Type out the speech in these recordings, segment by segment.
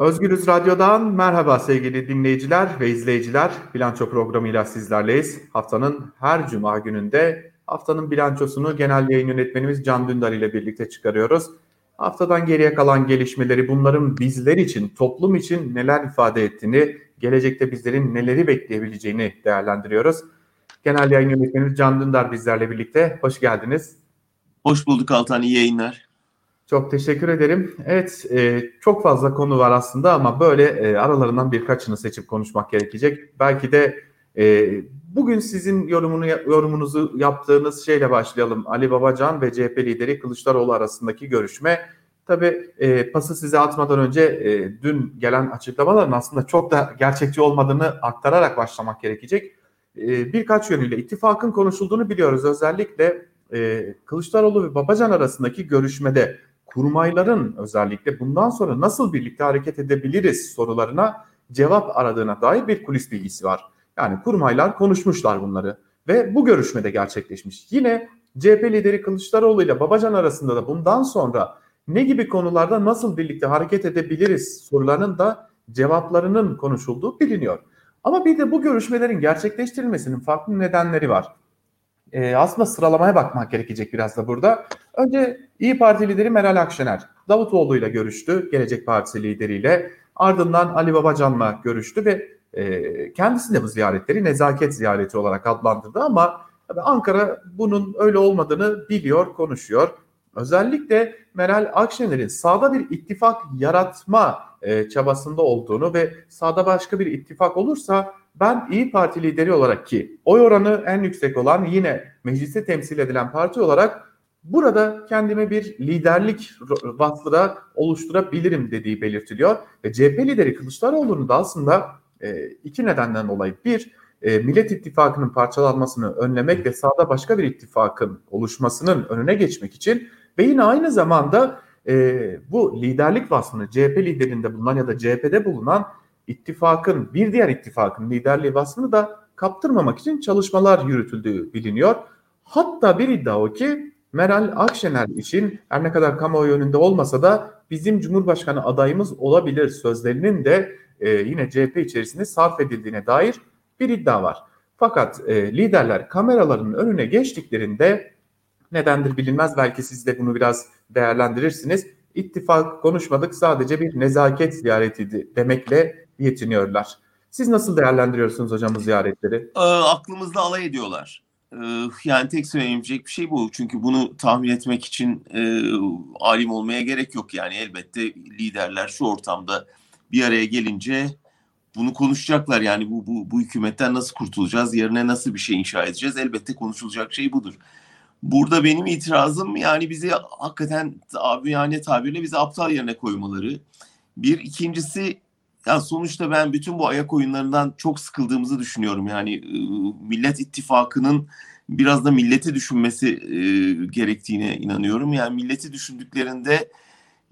Özgürüz Radyo'dan merhaba sevgili dinleyiciler ve izleyiciler. Bilanço programıyla sizlerleyiz. Haftanın her cuma gününde haftanın bilançosunu genel yayın yönetmenimiz Can Dündar ile birlikte çıkarıyoruz. Haftadan geriye kalan gelişmeleri bunların bizler için, toplum için neler ifade ettiğini, gelecekte bizlerin neleri bekleyebileceğini değerlendiriyoruz. Genel yayın yönetmenimiz Can Dündar bizlerle birlikte. Hoş geldiniz. Hoş bulduk Altan, iyi yayınlar. Çok teşekkür ederim. Evet, e, çok fazla konu var aslında ama böyle e, aralarından birkaçını seçip konuşmak gerekecek. Belki de e, bugün sizin yorumunu yorumunuzu yaptığınız şeyle başlayalım. Ali Babacan ve CHP lideri Kılıçdaroğlu arasındaki görüşme. Tabii e, pası size atmadan önce e, dün gelen açıklamaların aslında çok da gerçekçi olmadığını aktararak başlamak gerekecek. E, birkaç yönüyle ittifakın konuşulduğunu biliyoruz. Özellikle e, Kılıçdaroğlu ve Babacan arasındaki görüşmede kurmayların özellikle bundan sonra nasıl birlikte hareket edebiliriz sorularına cevap aradığına dair bir kulis bilgisi var. Yani kurmaylar konuşmuşlar bunları ve bu görüşmede gerçekleşmiş. Yine CHP lideri Kılıçdaroğlu ile Babacan arasında da bundan sonra ne gibi konularda nasıl birlikte hareket edebiliriz sorularının da cevaplarının konuşulduğu biliniyor. Ama bir de bu görüşmelerin gerçekleştirilmesinin farklı nedenleri var. Ee, aslında sıralamaya bakmak gerekecek biraz da burada. Önce İyi Parti lideri Meral Akşener Davutoğlu ile görüştü, Gelecek Partisi lideriyle. Ardından Ali Babacan'la görüştü ve e, kendisi de bu ziyaretleri nezaket ziyareti olarak adlandırdı ama Ankara bunun öyle olmadığını biliyor, konuşuyor. Özellikle Meral Akşener'in sağda bir ittifak yaratma e, çabasında olduğunu ve sağda başka bir ittifak olursa ben İyi Parti lideri olarak ki oy oranı en yüksek olan yine mecliste temsil edilen parti olarak burada kendime bir liderlik vasfı oluşturabilirim dediği belirtiliyor. Ve CHP lideri Kılıçdaroğlu'nun da aslında e, iki nedenden dolayı bir e, Millet İttifakı'nın parçalanmasını önlemek ve sağda başka bir ittifakın oluşmasının önüne geçmek için ve yine aynı zamanda e, bu liderlik vasfını CHP liderinde bulunan ya da CHP'de bulunan ittifakın bir diğer ittifakın liderliği vasfını da kaptırmamak için çalışmalar yürütüldüğü biliniyor. Hatta bir iddia o ki Meral Akşener için her ne kadar kamuoyu önünde olmasa da bizim Cumhurbaşkanı adayımız olabilir sözlerinin de e, yine CHP içerisinde sarf edildiğine dair bir iddia var. Fakat e, liderler kameraların önüne geçtiklerinde nedendir bilinmez belki siz de bunu biraz değerlendirirsiniz. İttifak konuşmadık sadece bir nezaket ziyaretiydi demekle yetiniyorlar. Siz nasıl değerlendiriyorsunuz hocam bu ziyaretleri? E, aklımızda alay ediyorlar. E, yani tek söyleyebilecek bir şey bu. Çünkü bunu tahmin etmek için e, alim olmaya gerek yok. Yani elbette liderler şu ortamda bir araya gelince bunu konuşacaklar. Yani bu, bu, bu hükümetten nasıl kurtulacağız, yerine nasıl bir şey inşa edeceğiz? Elbette konuşulacak şey budur. Burada benim itirazım yani bizi hakikaten abi yani tabirle bizi aptal yerine koymaları. Bir ikincisi ya sonuçta ben bütün bu ayak oyunlarından çok sıkıldığımızı düşünüyorum. Yani Millet İttifakı'nın biraz da milleti düşünmesi gerektiğine inanıyorum. Yani milleti düşündüklerinde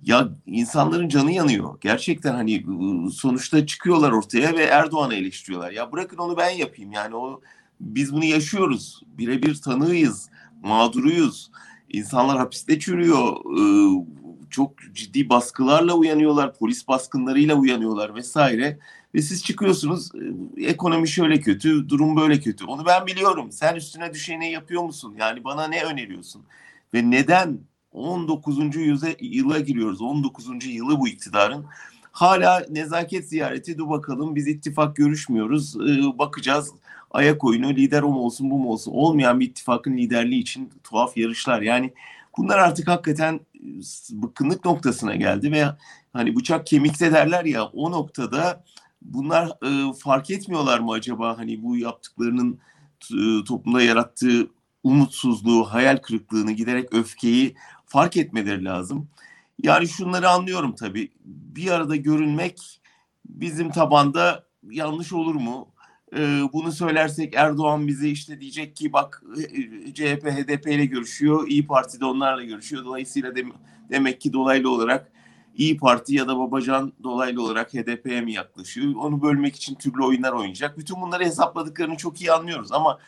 ya insanların canı yanıyor. Gerçekten hani sonuçta çıkıyorlar ortaya ve Erdoğan'ı eleştiriyorlar. Ya bırakın onu ben yapayım. Yani o biz bunu yaşıyoruz. Birebir tanığıyız, mağduruyuz. İnsanlar hapiste çürüyor. Çok ciddi baskılarla uyanıyorlar, polis baskınlarıyla uyanıyorlar vesaire. Ve siz çıkıyorsunuz, ekonomi şöyle kötü, durum böyle kötü. Onu ben biliyorum. Sen üstüne düşeni yapıyor musun? Yani bana ne öneriyorsun? Ve neden 19. yüze, yıla giriyoruz. 19. yılı bu iktidarın. Hala nezaket ziyareti dur bakalım biz ittifak görüşmüyoruz. Bakacağız ayak oyunu lider o mu olsun bu mu olsun. Olmayan bir ittifakın liderliği için tuhaf yarışlar. Yani bunlar artık hakikaten bıkkınlık noktasına geldi ve hani bıçak kemikte derler ya o noktada bunlar e, fark etmiyorlar mı acaba hani bu yaptıklarının e, toplumda yarattığı umutsuzluğu, hayal kırıklığını giderek öfkeyi fark etmeleri lazım. Yani şunları anlıyorum tabii. Bir arada görünmek bizim tabanda yanlış olur mu? Ee, bunu söylersek Erdoğan bize işte diyecek ki bak CHP HDP ile görüşüyor, İyi Parti de onlarla görüşüyor. Dolayısıyla de, demek ki dolaylı olarak İyi Parti ya da Babacan dolaylı olarak HDP'ye mi yaklaşıyor? Onu bölmek için türlü oyunlar oynayacak. Bütün bunları hesapladıklarını çok iyi anlıyoruz ama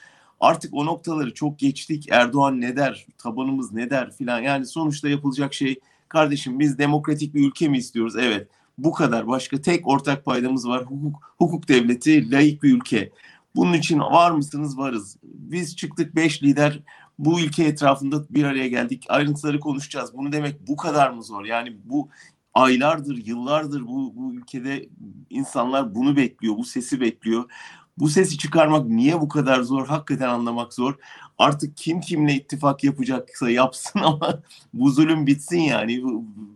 Artık o noktaları çok geçtik. Erdoğan ne der, tabanımız ne der filan. Yani sonuçta yapılacak şey kardeşim biz demokratik bir ülke mi istiyoruz? Evet. Bu kadar. Başka tek ortak paydamız var. Hukuk, hukuk devleti, layık bir ülke. Bunun için var mısınız? Varız. Biz çıktık beş lider bu ülke etrafında bir araya geldik. Ayrıntıları konuşacağız. Bunu demek bu kadar mı zor? Yani bu aylardır, yıllardır bu, bu ülkede insanlar bunu bekliyor, bu sesi bekliyor. Bu sesi çıkarmak niye bu kadar zor? Hakikaten anlamak zor. Artık kim kimle ittifak yapacaksa yapsın ama bu zulüm bitsin yani.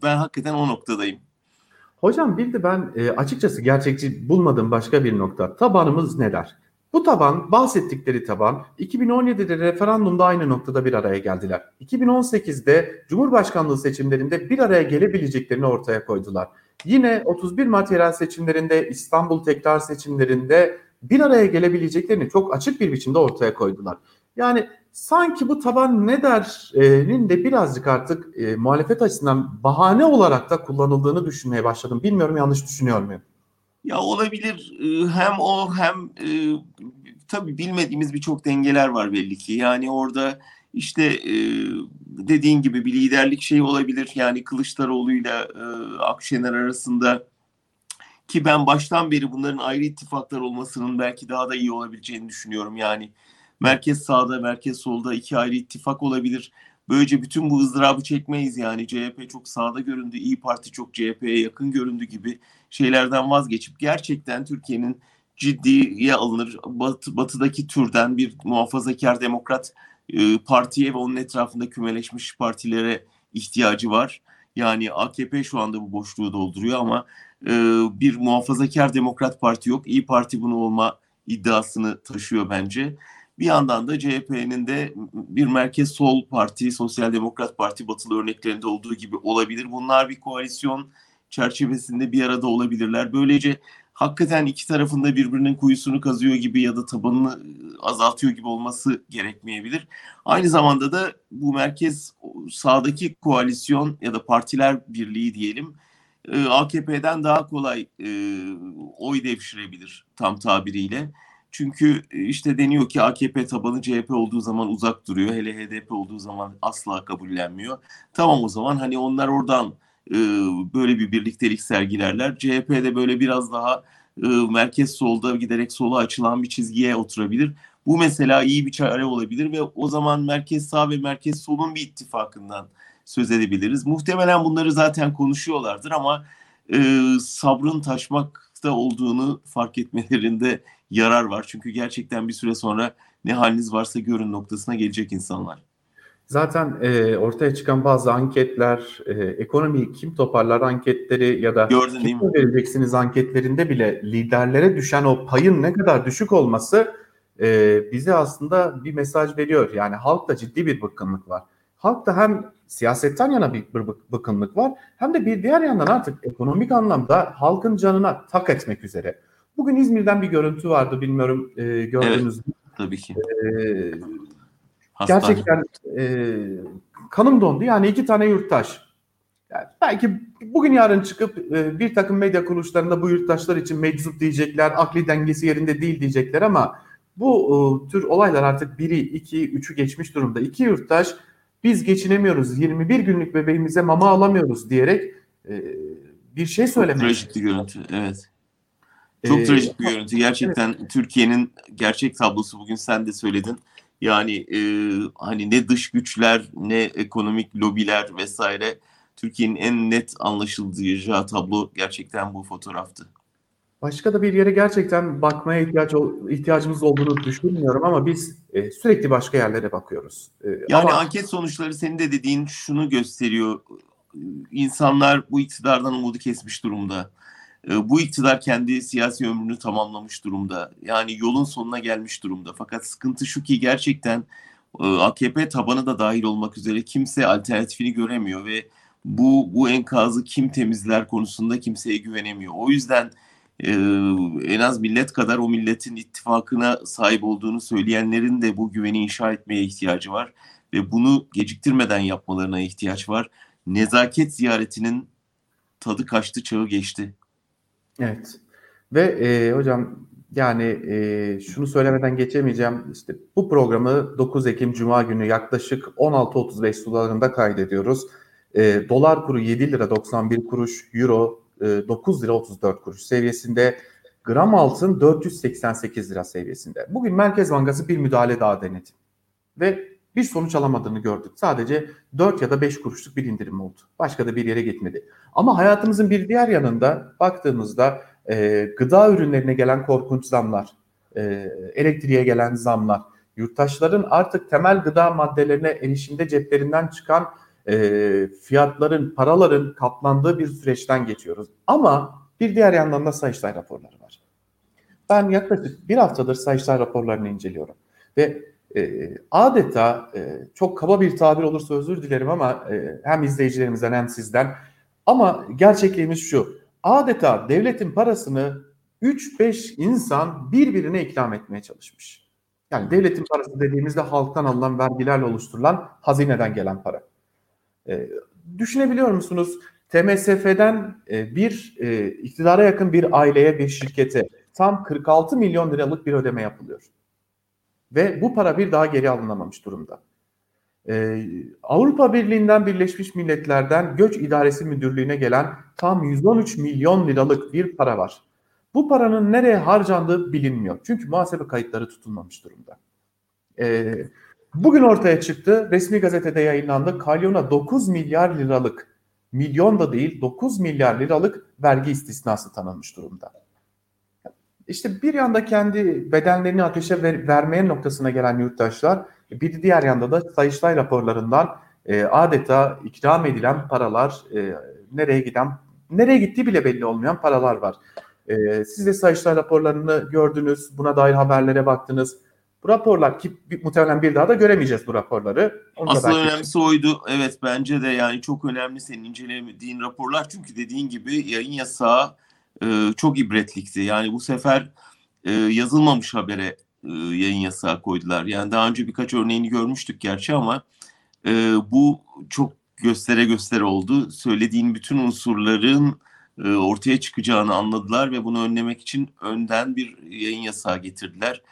Ben hakikaten o noktadayım. Hocam bir de ben e, açıkçası gerçekçi bulmadığım başka bir nokta. Tabanımız ne der? Bu taban, bahsettikleri taban 2017'de referandumda aynı noktada bir araya geldiler. 2018'de Cumhurbaşkanlığı seçimlerinde bir araya gelebileceklerini ortaya koydular. Yine 31 Mart yerel seçimlerinde İstanbul tekrar seçimlerinde bir araya gelebileceklerini çok açık bir biçimde ortaya koydular. Yani sanki bu taban ne der'nin de birazcık artık e, muhalefet açısından bahane olarak da kullanıldığını düşünmeye başladım. Bilmiyorum yanlış düşünüyor muyum? Ya olabilir ee, hem o hem e, tabii bilmediğimiz birçok dengeler var belli ki. Yani orada işte e, dediğin gibi bir liderlik şeyi olabilir. Yani Kılıçdaroğlu'yla e, Akşener arasında ki ben baştan beri bunların ayrı ittifaklar olmasının belki daha da iyi olabileceğini düşünüyorum. Yani merkez sağda, merkez solda iki ayrı ittifak olabilir. Böylece bütün bu ızdırabı çekmeyiz yani. CHP çok sağda göründü, İyi Parti çok CHP'ye yakın göründü gibi şeylerden vazgeçip gerçekten Türkiye'nin ciddiye alınır batı, batıdaki türden bir muhafazakar demokrat e, partiye ve onun etrafında kümeleşmiş partilere ihtiyacı var. Yani AKP şu anda bu boşluğu dolduruyor ama e, bir muhafazakar demokrat parti yok. İyi Parti bunu olma iddiasını taşıyor bence. Bir yandan da CHP'nin de bir merkez sol parti, sosyal demokrat parti batılı örneklerinde olduğu gibi olabilir. Bunlar bir koalisyon çerçevesinde bir arada olabilirler. Böylece hakikaten iki tarafında birbirinin kuyusunu kazıyor gibi ya da tabanını azaltıyor gibi olması gerekmeyebilir. Aynı zamanda da bu merkez sağdaki koalisyon ya da partiler birliği diyelim AKP'den daha kolay oy devşirebilir tam tabiriyle. Çünkü e, işte deniyor ki AKP tabanı CHP olduğu zaman uzak duruyor. Hele HDP olduğu zaman asla kabullenmiyor. Tamam o zaman hani onlar oradan e, böyle bir birliktelik sergilerler. CHP de böyle biraz daha e, merkez solda giderek sola açılan bir çizgiye oturabilir. Bu mesela iyi bir çare olabilir ve o zaman merkez sağ ve merkez solun bir ittifakından söz edebiliriz. Muhtemelen bunları zaten konuşuyorlardır ama e, sabrın taşmakta olduğunu fark etmelerinde yarar var. Çünkü gerçekten bir süre sonra ne haliniz varsa görün noktasına gelecek insanlar. Zaten e, ortaya çıkan bazı anketler, e, ekonomiyi kim toparlar anketleri ya da Gördün, kim vereceksiniz anketlerinde bile liderlere düşen o payın ne kadar düşük olması e, bize aslında bir mesaj veriyor. Yani halkta ciddi bir bıkkınlık var. Halkta hem siyasetten yana bir, bir bıkkınlık var hem de bir diğer yandan artık ekonomik anlamda halkın canına tak etmek üzere. Bugün İzmir'den bir görüntü vardı bilmiyorum e, gördünüz mü? Evet, tabii ki. E, gerçekten e, kanım dondu. Yani iki tane yurttaş. Yani belki bugün yarın çıkıp e, bir takım medya kuruluşlarında bu yurttaşlar için meczup diyecekler, akli dengesi yerinde değil diyecekler ama bu e, tür olaylar artık biri, iki, üçü geçmiş durumda. İki yurttaş biz geçinemiyoruz, 21 günlük bebeğimize mama alamıyoruz diyerek e, bir şey söylemek. Trajik bir görüntü, evet. Çok ee, trajik bir görüntü. Gerçekten evet. Türkiye'nin gerçek tablosu bugün sen de söyledin. Yani e, hani ne dış güçler ne ekonomik lobiler vesaire Türkiye'nin en net anlaşılacağı tablo gerçekten bu fotoğraftı. Başka da bir yere gerçekten bakmaya ihtiyaç ihtiyacımız olduğunu düşünmüyorum ama biz e, sürekli başka yerlere bakıyoruz. E, yani ama... anket sonuçları senin de dediğin şunu gösteriyor. İnsanlar bu iktidardan umudu kesmiş durumda. Ee, bu iktidar kendi siyasi ömrünü tamamlamış durumda. Yani yolun sonuna gelmiş durumda. Fakat sıkıntı şu ki gerçekten e, AKP tabanı da dahil olmak üzere kimse alternatifini göremiyor ve bu bu enkazı kim temizler konusunda kimseye güvenemiyor. O yüzden e, en az millet kadar o milletin ittifakına sahip olduğunu söyleyenlerin de bu güveni inşa etmeye ihtiyacı var ve bunu geciktirmeden yapmalarına ihtiyaç var. Nezaket ziyaretinin tadı kaçtı, çağı geçti. Evet. Ve e, hocam yani e, şunu söylemeden geçemeyeceğim. İşte bu programı 9 Ekim Cuma günü yaklaşık 16.35 sularında kaydediyoruz. E, dolar kuru 7 lira 91 kuruş, euro 9 lira 34 kuruş seviyesinde. Gram altın 488 lira seviyesinde. Bugün Merkez Bankası bir müdahale daha denedi. Ve bir sonuç alamadığını gördük. Sadece 4 ya da 5 kuruşluk bir indirim oldu. Başka da bir yere gitmedi. Ama hayatımızın bir diğer yanında baktığımızda e, gıda ürünlerine gelen korkunç zamlar, e, elektriğe gelen zamlar, yurttaşların artık temel gıda maddelerine erişimde ceplerinden çıkan e, fiyatların, paraların katlandığı bir süreçten geçiyoruz. Ama bir diğer yandan da Sayıştay raporları var. Ben yaklaşık bir haftadır Sayıştay raporlarını inceliyorum. Ve e, adeta e, çok kaba bir tabir olursa özür dilerim ama e, hem izleyicilerimizden hem sizden ama gerçekliğimiz şu. Adeta devletin parasını 3-5 insan birbirine ikram etmeye çalışmış. Yani devletin parası dediğimizde halktan alınan vergilerle oluşturulan hazineden gelen para. E, düşünebiliyor musunuz? TMSF'den e, bir e, iktidara yakın bir aileye, bir şirkete tam 46 milyon liralık bir ödeme yapılıyor. Ve bu para bir daha geri alınamamış durumda. Ee, Avrupa Birliği'nden Birleşmiş Milletler'den Göç İdaresi Müdürlüğü'ne gelen tam 113 milyon liralık bir para var. Bu paranın nereye harcandığı bilinmiyor. Çünkü muhasebe kayıtları tutulmamış durumda. Ee, bugün ortaya çıktı, resmi gazetede yayınlandı. Kalyon'a 9 milyar liralık, milyon da değil 9 milyar liralık vergi istisnası tanınmış durumda. İşte bir yanda kendi bedenlerini ateşe ver, vermeye noktasına gelen yurttaşlar, bir diğer yanda da Sayıştay raporlarından e, adeta ikram edilen paralar, e, nereye giden, nereye gittiği bile belli olmayan paralar var. E, siz de Sayıştay raporlarını gördünüz, buna dair haberlere baktınız. Bu raporlar ki muhtemelen bir daha da göremeyeceğiz bu raporları. Onu Asıl önemlisi oydu. Evet bence de yani çok önemli senin incelediğin raporlar. Çünkü dediğin gibi yayın yasağı e, çok ibretlikti. Yani bu sefer e, yazılmamış habere e, yayın yasağı koydular. Yani daha önce birkaç örneğini görmüştük gerçi ama e, bu çok göstere göstere oldu. Söylediğin bütün unsurların e, ortaya çıkacağını anladılar ve bunu önlemek için önden bir yayın yasağı getirdiler.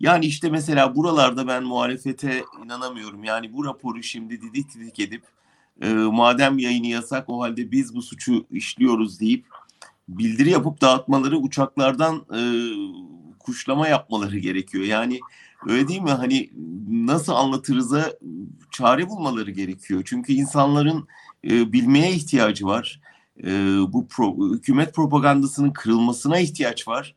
Yani işte mesela buralarda ben muhalefete inanamıyorum. Yani bu raporu şimdi didik didik edip e, madem yayını yasak o halde biz bu suçu işliyoruz deyip bildiri yapıp dağıtmaları uçaklardan e, kuşlama yapmaları gerekiyor. Yani öyle değil mi? Hani nasıl anlatırıza çare bulmaları gerekiyor. Çünkü insanların e, bilmeye ihtiyacı var. E, bu pro, hükümet propagandasının kırılmasına ihtiyaç var.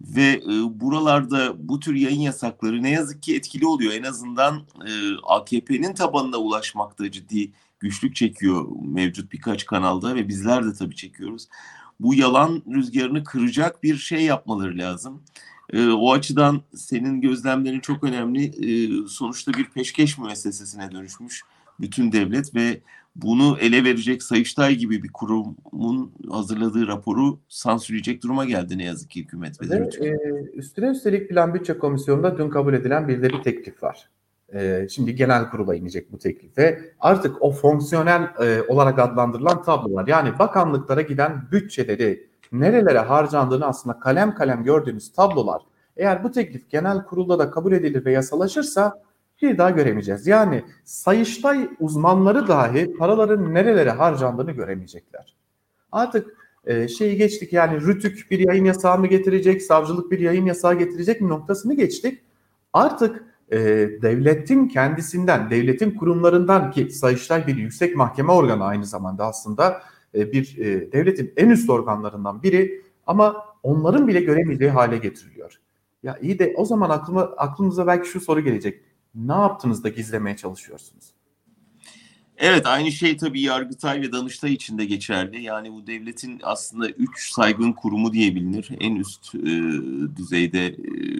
Ve e, buralarda bu tür yayın yasakları ne yazık ki etkili oluyor. En azından e, AKP'nin tabanına ulaşmakta ciddi güçlük çekiyor mevcut birkaç kanalda ve bizler de tabii çekiyoruz bu yalan rüzgarını kıracak bir şey yapmaları lazım. E, o açıdan senin gözlemlerin çok önemli. E, sonuçta bir peşkeş müessesesine dönüşmüş bütün devlet ve bunu ele verecek Sayıştay gibi bir kurumun hazırladığı raporu sansürleyecek duruma geldi ne yazık ki hükümet ve. E, üstüne üstelik Plan Bütçe Komisyonu'nda dün kabul edilen bir de bir teklif var. E, şimdi genel kurula inecek bu teklif ve artık o fonksiyonel e, olarak adlandırılan tablolar yani bakanlıklara giden bütçeleri nerelere harcandığını aslında kalem kalem gördüğünüz tablolar eğer bu teklif genel kurulda da kabul edilir ve yasalaşırsa bir daha göremeyeceğiz. Yani sayıştay uzmanları dahi paraların nerelere harcandığını göremeyecekler. Artık e, şeyi geçtik yani Rütük bir yayın yasağı mı getirecek, savcılık bir yayın yasağı getirecek mi noktasını geçtik. Artık e, devletin kendisinden, devletin kurumlarından ki Sayıştay bir yüksek mahkeme organı aynı zamanda aslında e, bir e, devletin en üst organlarından biri ama onların bile göremeyeceği hale getiriliyor. Ya iyi de o zaman aklıma, aklımıza belki şu soru gelecek. Ne yaptınız da gizlemeye çalışıyorsunuz? Evet aynı şey tabii Yargıtay ve Danıştay için de geçerli. Yani bu devletin aslında üç saygın kurumu diye bilinir. En üst e, düzeyde e,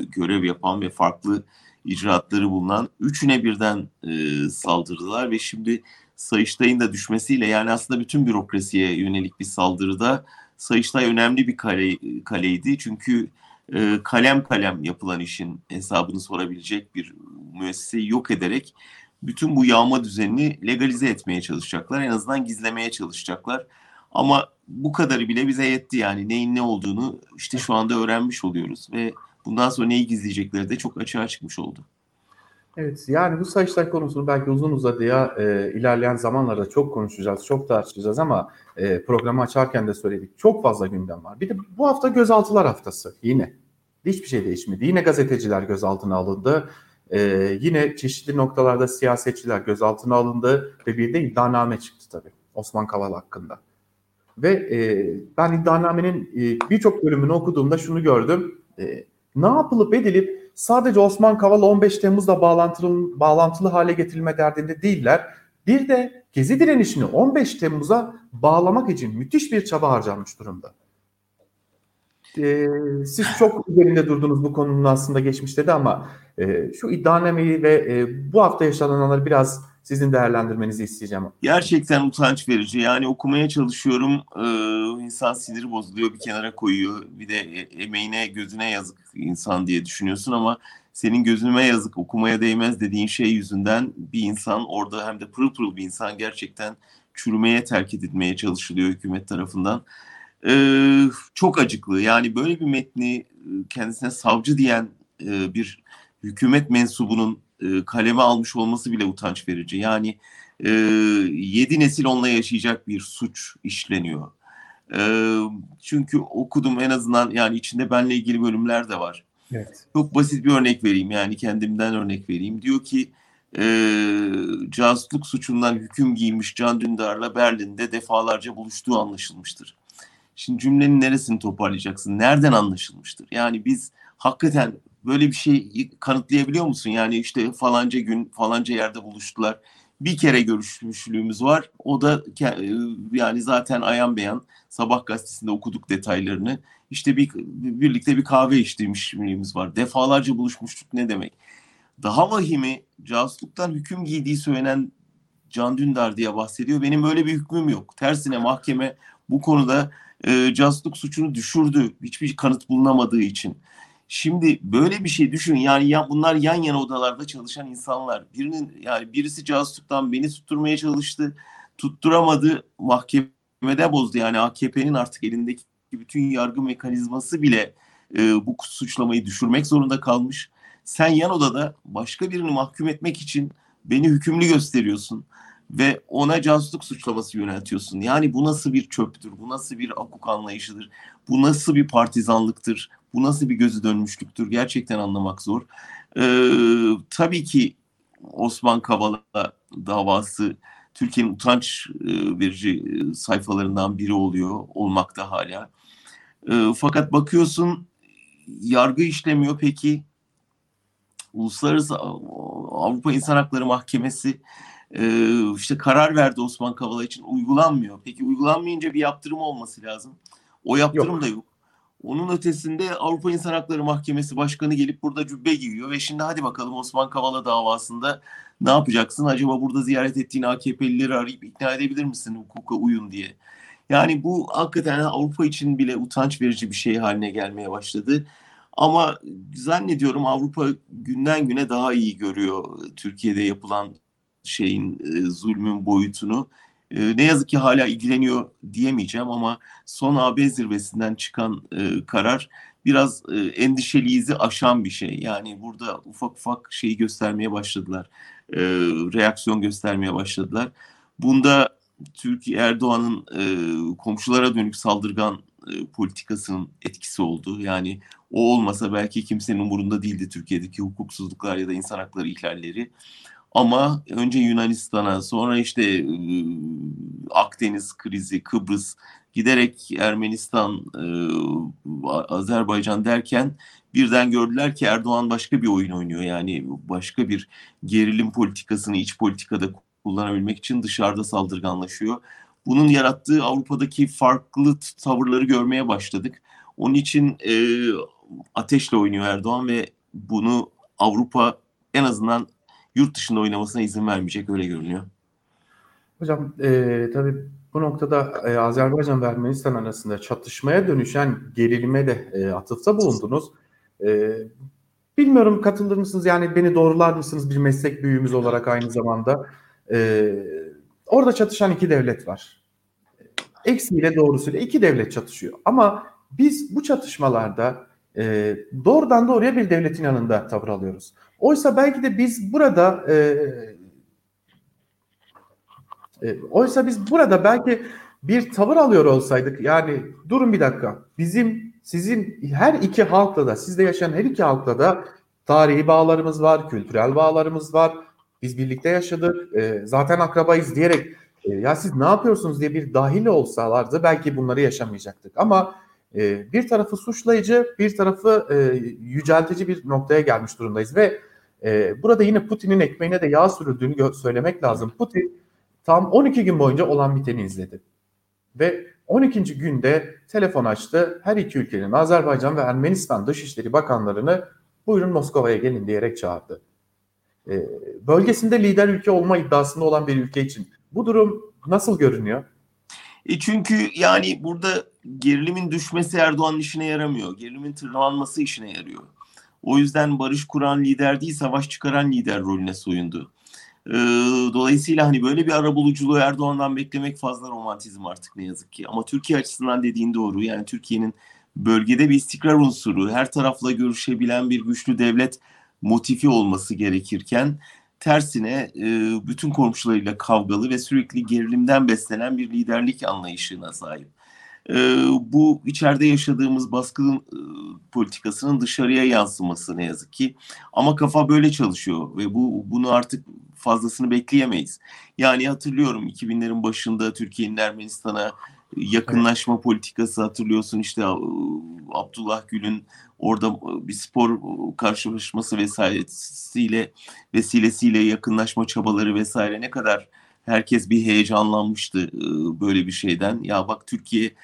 görev yapan ve farklı icraatları bulunan üçüne birden e, saldırdılar ve şimdi Sayıştay'ın da düşmesiyle yani aslında bütün bürokrasiye yönelik bir saldırıda Sayıştay önemli bir kale, kaleydi. Çünkü e, kalem kalem yapılan işin hesabını sorabilecek bir müesseseyi yok ederek bütün bu yağma düzenini legalize etmeye çalışacaklar. En azından gizlemeye çalışacaklar. Ama bu kadarı bile bize yetti yani neyin ne olduğunu işte şu anda öğrenmiş oluyoruz ve bundan sonra neyi gizleyecekleri de çok açığa çıkmış oldu. Evet yani bu Sayıştay konusunu belki uzun uzadıya e, ilerleyen zamanlarda çok konuşacağız, çok tartışacağız ama e, programı açarken de söyledik. Çok fazla gündem var. Bir de bu hafta gözaltılar haftası yine. Hiçbir şey değişmedi. Yine gazeteciler gözaltına alındı. E, yine çeşitli noktalarda siyasetçiler gözaltına alındı ve bir de iddianame çıktı tabii Osman Kavala hakkında. Ve e, ben iddianamenin e, birçok bölümünü okuduğumda şunu gördüm. E, ne yapılıp edilip sadece Osman Kavala 15 Temmuz'da bağlantılı, bağlantılı hale getirilme derdinde değiller. Bir de Gezi direnişini 15 Temmuz'a bağlamak için müthiş bir çaba harcanmış durumda. Ee, siz çok üzerinde durdunuz bu konunun aslında geçmişte de ama e, şu iddianameyi ve e, bu hafta yaşananları biraz sizin değerlendirmenizi isteyeceğim. Gerçekten utanç verici. Yani okumaya çalışıyorum. Ee, insan siniri bozuluyor bir kenara koyuyor. Bir de e, emeğine gözüne yazık insan diye düşünüyorsun ama senin gözüme yazık okumaya değmez dediğin şey yüzünden bir insan orada hem de pırıl pırıl bir insan gerçekten çürümeye terk edilmeye çalışılıyor hükümet tarafından. Ee, çok acıklı. Yani böyle bir metni e, kendisine savcı diyen e, bir hükümet mensubunun e, kaleme almış olması bile utanç verici. Yani e, yedi nesil onunla yaşayacak bir suç işleniyor. E, çünkü okudum en azından yani içinde benle ilgili bölümler de var. Evet. Çok basit bir örnek vereyim yani kendimden örnek vereyim. Diyor ki e, casusluk suçundan hüküm giymiş Can Dündar'la Berlin'de defalarca buluştuğu anlaşılmıştır. Şimdi cümlenin neresini toparlayacaksın? Nereden anlaşılmıştır? Yani biz hakikaten böyle bir şey kanıtlayabiliyor musun? Yani işte falanca gün falanca yerde buluştular. Bir kere görüşmüşlüğümüz var. O da e, yani zaten ayan beyan sabah gazetesinde okuduk detaylarını. İşte bir birlikte bir kahve içtiğimiz var. Defalarca buluşmuştuk ne demek? Daha vahimi casusluktan hüküm giydiği söylenen Can Dündar diye bahsediyor. Benim böyle bir hükmüm yok. Tersine mahkeme bu konuda e, casusluk suçunu düşürdü. Hiçbir kanıt bulunamadığı için. Şimdi böyle bir şey düşün yani ya, bunlar yan yana odalarda çalışan insanlar. Birinin yani birisi casusluktan beni tutturmaya çalıştı. Tutturamadı mahkemede bozdu. Yani AKP'nin artık elindeki bütün yargı mekanizması bile e, bu suçlamayı düşürmek zorunda kalmış. Sen yan odada başka birini mahkum etmek için beni hükümlü gösteriyorsun ve ona casusluk suçlaması yöneltiyorsun. Yani bu nasıl bir çöptür? Bu nasıl bir hukuk anlayışıdır? Bu nasıl bir partizanlıktır? Bu nasıl bir gözü dönmüşlüktür? Gerçekten anlamak zor. Ee, tabii ki Osman Kavala davası Türkiye'nin utanç e, verici e, sayfalarından biri oluyor, olmakta hala. E, fakat bakıyorsun yargı işlemiyor peki. Uluslararası Avrupa İnsan Hakları Mahkemesi e, işte karar verdi Osman Kavala için uygulanmıyor. Peki uygulanmayınca bir yaptırım olması lazım. O yaptırım yok. da yok. Onun ötesinde Avrupa İnsan Hakları Mahkemesi Başkanı gelip burada cübbe giyiyor ve şimdi hadi bakalım Osman Kavala davasında ne yapacaksın? Acaba burada ziyaret ettiğin AKP'lileri arayıp ikna edebilir misin hukuka uyun diye. Yani bu hakikaten Avrupa için bile utanç verici bir şey haline gelmeye başladı. Ama zannediyorum Avrupa günden güne daha iyi görüyor Türkiye'de yapılan şeyin e, zulmün boyutunu. E, ne yazık ki hala ilgileniyor diyemeyeceğim ama son AB zirvesinden çıkan e, karar biraz e, endişeliyizi aşan bir şey. Yani burada ufak ufak şeyi göstermeye başladılar. E, reaksiyon göstermeye başladılar. Bunda Türkiye Erdoğan'ın e, komşulara dönük saldırgan e, politikasının etkisi oldu. Yani o olmasa belki kimsenin umurunda değildi Türkiye'deki hukuksuzluklar ya da insan hakları ihlalleri. Ama önce Yunanistan'a sonra işte Akdeniz krizi, Kıbrıs giderek Ermenistan, Azerbaycan derken birden gördüler ki Erdoğan başka bir oyun oynuyor. Yani başka bir gerilim politikasını iç politikada kullanabilmek için dışarıda saldırganlaşıyor. Bunun yarattığı Avrupa'daki farklı tavırları görmeye başladık. Onun için e, ateşle oynuyor Erdoğan ve bunu Avrupa en azından yurt dışında oynamasına izin vermeyecek öyle görünüyor. Hocam e, tabii bu noktada e, Azerbaycan ve Ermenistan arasında çatışmaya dönüşen gerilime de e, atıfta bulundunuz. E, bilmiyorum katılır mısınız yani beni doğrular mısınız bir meslek büyüğümüz olarak aynı zamanda. E, orada çatışan iki devlet var. Eksiyle doğrusuyla iki devlet çatışıyor. Ama biz bu çatışmalarda e, doğrudan doğruya bir devletin yanında tavır alıyoruz. Oysa belki de biz burada e, e, oysa biz burada belki bir tavır alıyor olsaydık yani durun bir dakika bizim sizin her iki halkla da sizde yaşayan her iki halkla da tarihi bağlarımız var, kültürel bağlarımız var. Biz birlikte yaşadık. E, zaten akrabayız diyerek e, ya siz ne yapıyorsunuz diye bir dahil olsalardı belki bunları yaşamayacaktık. Ama e, bir tarafı suçlayıcı, bir tarafı e, yüceltici bir noktaya gelmiş durumdayız ve e, burada yine Putin'in ekmeğine de yağ sürüldüğünü söylemek lazım. Putin tam 12 gün boyunca olan biteni izledi. Ve 12. günde telefon açtı. Her iki ülkenin Azerbaycan ve Ermenistan Dışişleri Bakanlarını buyurun Moskova'ya gelin diyerek çağırdı. Ee, bölgesinde lider ülke olma iddiasında olan bir ülke için bu durum nasıl görünüyor? E çünkü yani burada gerilimin düşmesi Erdoğan'ın işine yaramıyor. Gerilimin tırmanması işine yarıyor. O yüzden barış kuran lider değil, savaş çıkaran lider rolüne soyundu. Ee, dolayısıyla hani böyle bir arabuluculuğu Erdoğan'dan beklemek fazla romantizm artık ne yazık ki. Ama Türkiye açısından dediğin doğru. Yani Türkiye'nin bölgede bir istikrar unsuru, her tarafla görüşebilen bir güçlü devlet motifi olması gerekirken tersine e, bütün komşularıyla kavgalı ve sürekli gerilimden beslenen bir liderlik anlayışına sahip. E, bu içeride yaşadığımız baskının e, politikasının dışarıya yansıması ne yazık ki. Ama kafa böyle çalışıyor ve bu bunu artık fazlasını bekleyemeyiz. Yani hatırlıyorum 2000'lerin başında Türkiye'nin Ermenistan'a yakınlaşma evet. politikası hatırlıyorsun işte Abdullah Gül'ün orada bir spor karşılaşması vesairesiyle vesilesiyle yakınlaşma çabaları vesaire ne kadar herkes bir heyecanlanmıştı böyle bir şeyden. Ya bak Türkiye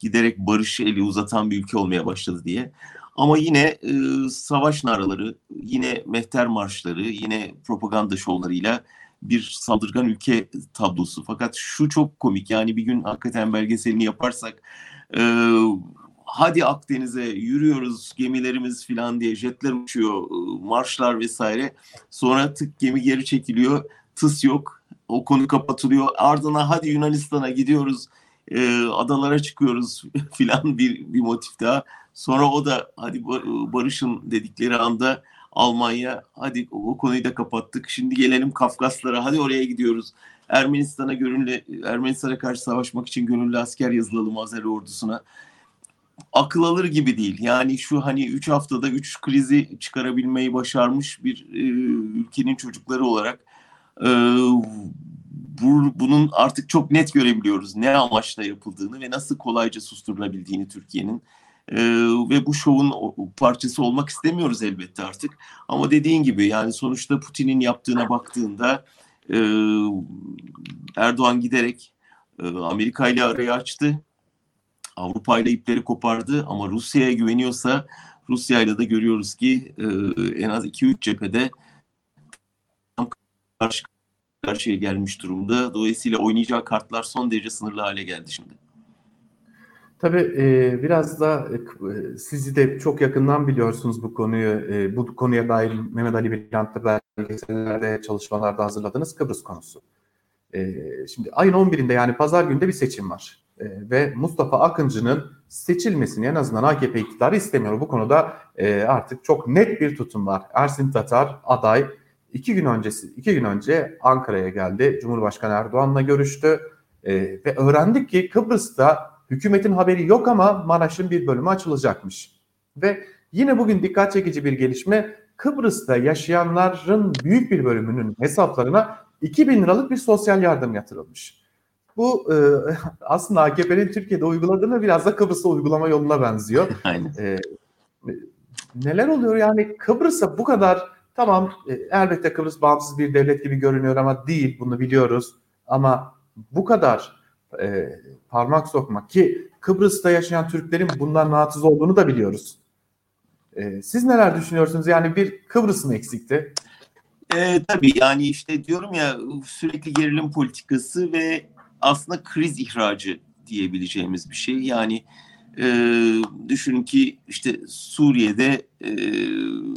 giderek barış eli uzatan bir ülke olmaya başladı diye. Ama yine e, savaş naraları, yine mehter marşları, yine propaganda şovlarıyla bir saldırgan ülke tablosu. Fakat şu çok komik yani bir gün hakikaten belgeselini yaparsak e, hadi Akdeniz'e yürüyoruz gemilerimiz falan diye jetler uçuyor, e, marşlar vesaire. Sonra tık gemi geri çekiliyor, tıs yok. O konu kapatılıyor. Ardına hadi Yunanistan'a gidiyoruz, e, adalara çıkıyoruz filan bir, bir motif daha. Sonra o da hadi barışın dedikleri anda Almanya hadi o konuyu da kapattık. Şimdi gelelim Kafkaslara. Hadi oraya gidiyoruz. Ermenistan'a gönüllü Ermenistan'a karşı savaşmak için gönüllü asker yazılalım Azeri ordusuna. Akıl alır gibi değil. Yani şu hani 3 haftada 3 krizi çıkarabilmeyi başarmış bir e, ülkenin çocukları olarak e, bu, bunun artık çok net görebiliyoruz ne amaçla yapıldığını ve nasıl kolayca susturulabildiğini Türkiye'nin. Ee, ve bu şovun parçası olmak istemiyoruz elbette artık. Ama dediğin gibi yani sonuçta Putin'in yaptığına baktığında e, Erdoğan giderek e, Amerika ile arayı açtı. Avrupa ile ipleri kopardı ama Rusya'ya güveniyorsa Rusya ile de görüyoruz ki e, en az 2-3 cephede karşı karşıya gelmiş durumda. Dolayısıyla oynayacağı kartlar son derece sınırlı hale geldi şimdi. Tabii e, biraz da e, sizi de çok yakından biliyorsunuz bu konuyu. E, bu konuya dair Mehmet Ali Bilant'ta belgesellerde, çalışmalarda hazırladığınız Kıbrıs konusu. E, şimdi ayın 11'inde yani pazar günde bir seçim var. E, ve Mustafa Akıncı'nın seçilmesini en azından AKP iktidarı istemiyor. Bu konuda e, artık çok net bir tutum var. Ersin Tatar aday iki gün öncesi iki gün önce Ankara'ya geldi. Cumhurbaşkanı Erdoğan'la görüştü. E, ve öğrendik ki Kıbrıs'ta Hükümetin haberi yok ama Maraş'ın bir bölümü açılacakmış. Ve yine bugün dikkat çekici bir gelişme Kıbrıs'ta yaşayanların büyük bir bölümünün hesaplarına 2000 liralık bir sosyal yardım yatırılmış. Bu e, aslında AKP'nin Türkiye'de uyguladığını biraz da Kıbrıs'ta uygulama yoluna benziyor. Aynen. E, neler oluyor yani Kıbrıs'a bu kadar tamam elbette Kıbrıs bağımsız bir devlet gibi görünüyor ama değil bunu biliyoruz. Ama bu kadar e, parmak sokmak ki Kıbrıs'ta yaşayan Türklerin bundan rahatsız olduğunu da biliyoruz. E, siz neler düşünüyorsunuz? Yani bir Kıbrıs mı eksikti? E, tabii yani işte diyorum ya sürekli gerilim politikası ve aslında kriz ihracı diyebileceğimiz bir şey. Yani e, düşünün ki işte Suriye'de e,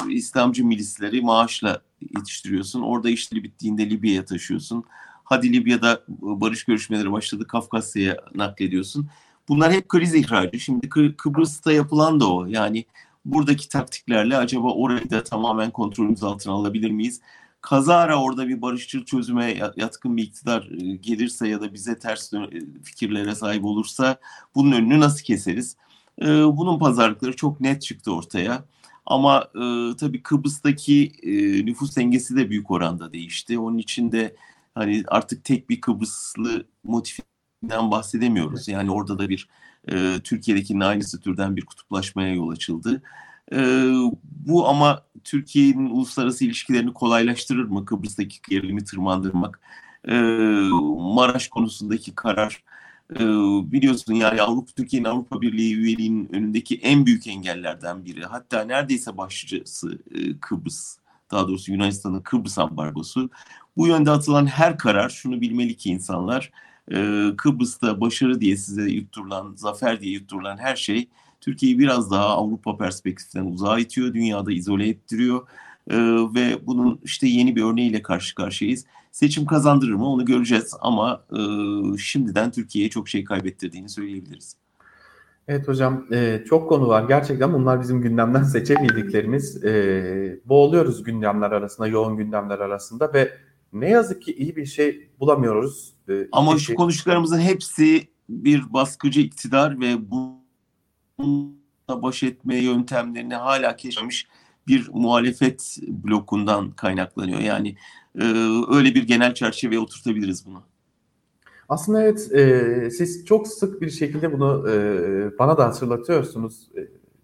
İslamcı milisleri maaşla yetiştiriyorsun. Orada işleri bittiğinde Libya'ya taşıyorsun. Hadi Libya'da barış görüşmeleri başladı. Kafkasya'ya naklediyorsun. Bunlar hep kriz ihracı. Şimdi Kıbrıs'ta yapılan da o. Yani buradaki taktiklerle acaba orayı da tamamen kontrolümüz altına alabilir miyiz? Kazara orada bir barışçıl çözüme yatkın bir iktidar e, gelirse ya da bize ters e, fikirlere sahip olursa bunun önünü nasıl keseriz? E, bunun pazarlıkları çok net çıktı ortaya. Ama tabii Kıbrıs'taki nüfus dengesi de büyük oranda değişti. Onun için de hani artık tek bir Kıbrıslı motifinden bahsedemiyoruz. Yani orada da bir e, Türkiye'dekinin aynısı türden bir kutuplaşmaya yol açıldı. E, bu ama Türkiye'nin uluslararası ilişkilerini kolaylaştırır mı? Kıbrıs'taki gerilimi tırmandırmak. E, Maraş konusundaki karar e, biliyorsun yani Avrupa Türkiye'nin Avrupa Birliği üyeliğinin önündeki en büyük engellerden biri. Hatta neredeyse başlıcası e, Kıbrıs daha doğrusu Yunanistan'ın Kıbrıs ambargosu. Bu yönde atılan her karar şunu bilmeli ki insanlar e, Kıbrıs'ta başarı diye size yutturulan, zafer diye yutturulan her şey Türkiye'yi biraz daha Avrupa perspektifinden uzağa itiyor, dünyada izole ettiriyor e, ve bunun işte yeni bir örneğiyle karşı karşıyayız. Seçim kazandırır mı onu göreceğiz ama e, şimdiden Türkiye'ye çok şey kaybettirdiğini söyleyebiliriz. Evet hocam e, çok konu var gerçekten bunlar bizim gündemden seçemediklerimiz e, boğuluyoruz gündemler arasında yoğun gündemler arasında ve ne yazık ki iyi bir şey bulamıyoruz. E, Ama şu şey... konuştuklarımızın hepsi bir baskıcı iktidar ve bununla baş etme yöntemlerini hala keşfemiş bir muhalefet blokundan kaynaklanıyor. Yani e, öyle bir genel çerçeveye oturtabiliriz bunu. Aslında evet e, siz çok sık bir şekilde bunu e, bana da hatırlatıyorsunuz. E,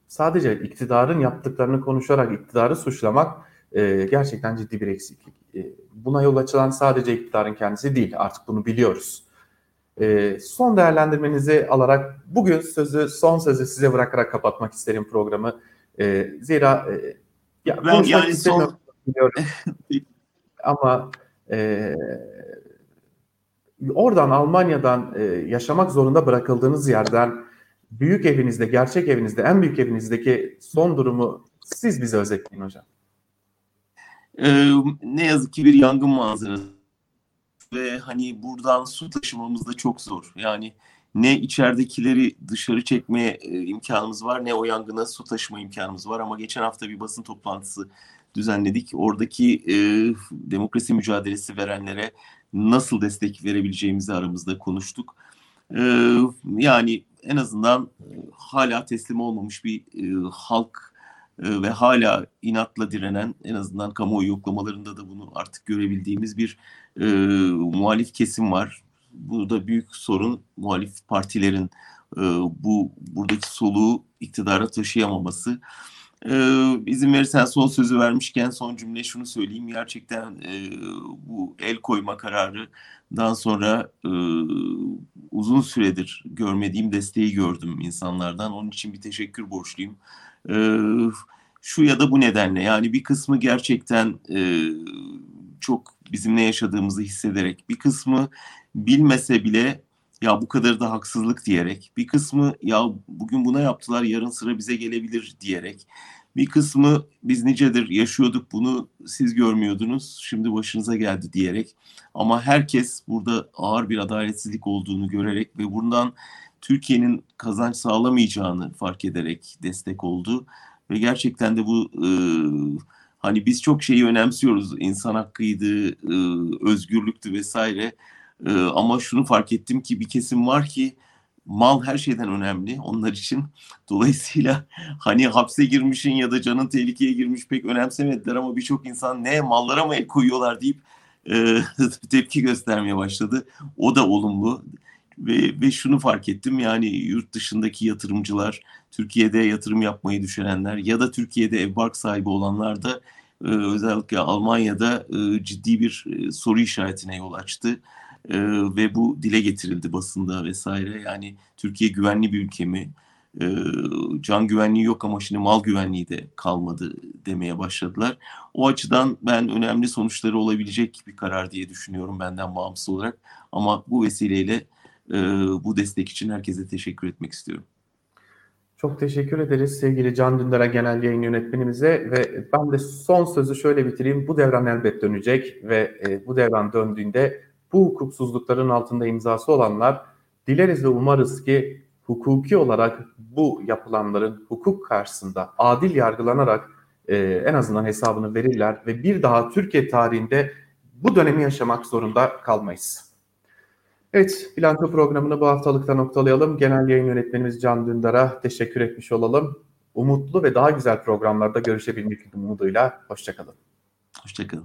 sadece iktidarın yaptıklarını konuşarak iktidarı suçlamak e, gerçekten ciddi bir eksiklik. E, buna yol açılan sadece iktidarın kendisi değil artık bunu biliyoruz. E, son değerlendirmenizi alarak bugün sözü son sözü size bırakarak kapatmak isterim programı. E, zira e, ya, ben yani son... biliyorum. Ama e, oradan Almanya'dan e, yaşamak zorunda bırakıldığınız yerden büyük evinizde, gerçek evinizde, en büyük evinizdeki son durumu siz bize özetleyin hocam. Ee, ne yazık ki bir yangın manzarası ve hani buradan su taşımamız da çok zor. Yani ne içeridekileri dışarı çekme e, imkanımız var ne o yangına su taşıma imkanımız var ama geçen hafta bir basın toplantısı düzenledik. Oradaki e, demokrasi mücadelesi verenlere nasıl destek verebileceğimizi aramızda konuştuk. E, yani en azından e, hala teslim olmamış bir e, halk e, ve hala inatla direnen en azından kamuoyu yoklamalarında da bunu artık görebildiğimiz bir e, muhalif kesim var. Bu da büyük sorun muhalif partilerin e, bu buradaki soluğu iktidara taşıyamaması. Ee, izin verirsen son sözü vermişken son cümle şunu söyleyeyim. Gerçekten e, bu el koyma kararından sonra e, uzun süredir görmediğim desteği gördüm insanlardan. Onun için bir teşekkür borçluyum. E, şu ya da bu nedenle yani bir kısmı gerçekten e, çok bizim ne yaşadığımızı hissederek bir kısmı bilmese bile ya bu kadar da haksızlık diyerek, bir kısmı ya bugün buna yaptılar yarın sıra bize gelebilir diyerek, bir kısmı biz nicedir yaşıyorduk bunu siz görmüyordunuz şimdi başınıza geldi diyerek. Ama herkes burada ağır bir adaletsizlik olduğunu görerek ve bundan Türkiye'nin kazanç sağlamayacağını fark ederek destek oldu. Ve gerçekten de bu e, hani biz çok şeyi önemsiyoruz insan hakkıydı, e, özgürlüktü vesaire ama şunu fark ettim ki bir kesim var ki mal her şeyden önemli onlar için. Dolayısıyla hani hapse girmişin ya da canın tehlikeye girmiş pek önemsemediler ama birçok insan ne mallara mı el koyuyorlar deyip e, tepki göstermeye başladı. O da olumlu. Ve, ve şunu fark ettim yani yurt dışındaki yatırımcılar, Türkiye'de yatırım yapmayı düşünenler ya da Türkiye'de ev bark sahibi olanlar da e, özellikle Almanya'da e, ciddi bir e, soru işaretine yol açtı e, ve bu dile getirildi basında vesaire. Yani Türkiye güvenli bir ülke mi? E, can güvenliği yok ama şimdi mal güvenliği de kalmadı demeye başladılar. O açıdan ben önemli sonuçları olabilecek bir karar diye düşünüyorum benden bağımsız olarak. Ama bu vesileyle e, bu destek için herkese teşekkür etmek istiyorum. Çok teşekkür ederiz sevgili Can Dündar'a genel yayın yönetmenimize ve ben de son sözü şöyle bitireyim. Bu devran elbet dönecek ve e, bu devran döndüğünde bu hukuksuzlukların altında imzası olanlar dileriz ve umarız ki hukuki olarak bu yapılanların hukuk karşısında adil yargılanarak e, en azından hesabını verirler ve bir daha Türkiye tarihinde bu dönemi yaşamak zorunda kalmayız. Evet, bilanço programını bu haftalıkta noktalayalım. Genel yayın yönetmenimiz Can Dündar'a teşekkür etmiş olalım. Umutlu ve daha güzel programlarda görüşebilmek umuduyla. Hoşçakalın. Hoşçakalın.